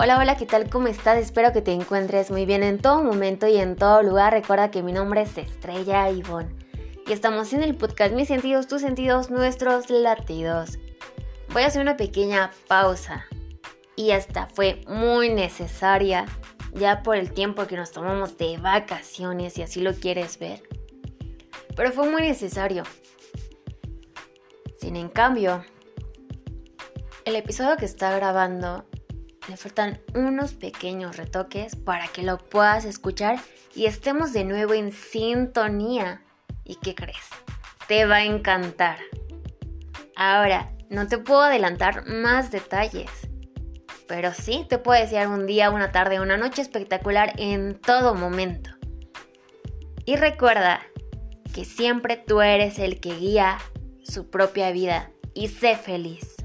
Hola, hola, ¿qué tal? ¿Cómo estás? Espero que te encuentres muy bien en todo momento y en todo lugar. Recuerda que mi nombre es Estrella Ivonne y estamos en el podcast Mis sentidos, tus sentidos, nuestros latidos. Voy a hacer una pequeña pausa y esta fue muy necesaria ya por el tiempo que nos tomamos de vacaciones, si así lo quieres ver. Pero fue muy necesario. Sin en cambio, el episodio que está grabando le faltan unos pequeños retoques para que lo puedas escuchar y estemos de nuevo en sintonía. ¿Y qué crees? Te va a encantar. Ahora, no te puedo adelantar más detalles, pero sí te puedo desear un día, una tarde, una noche espectacular en todo momento. Y recuerda que siempre tú eres el que guía su propia vida y sé feliz.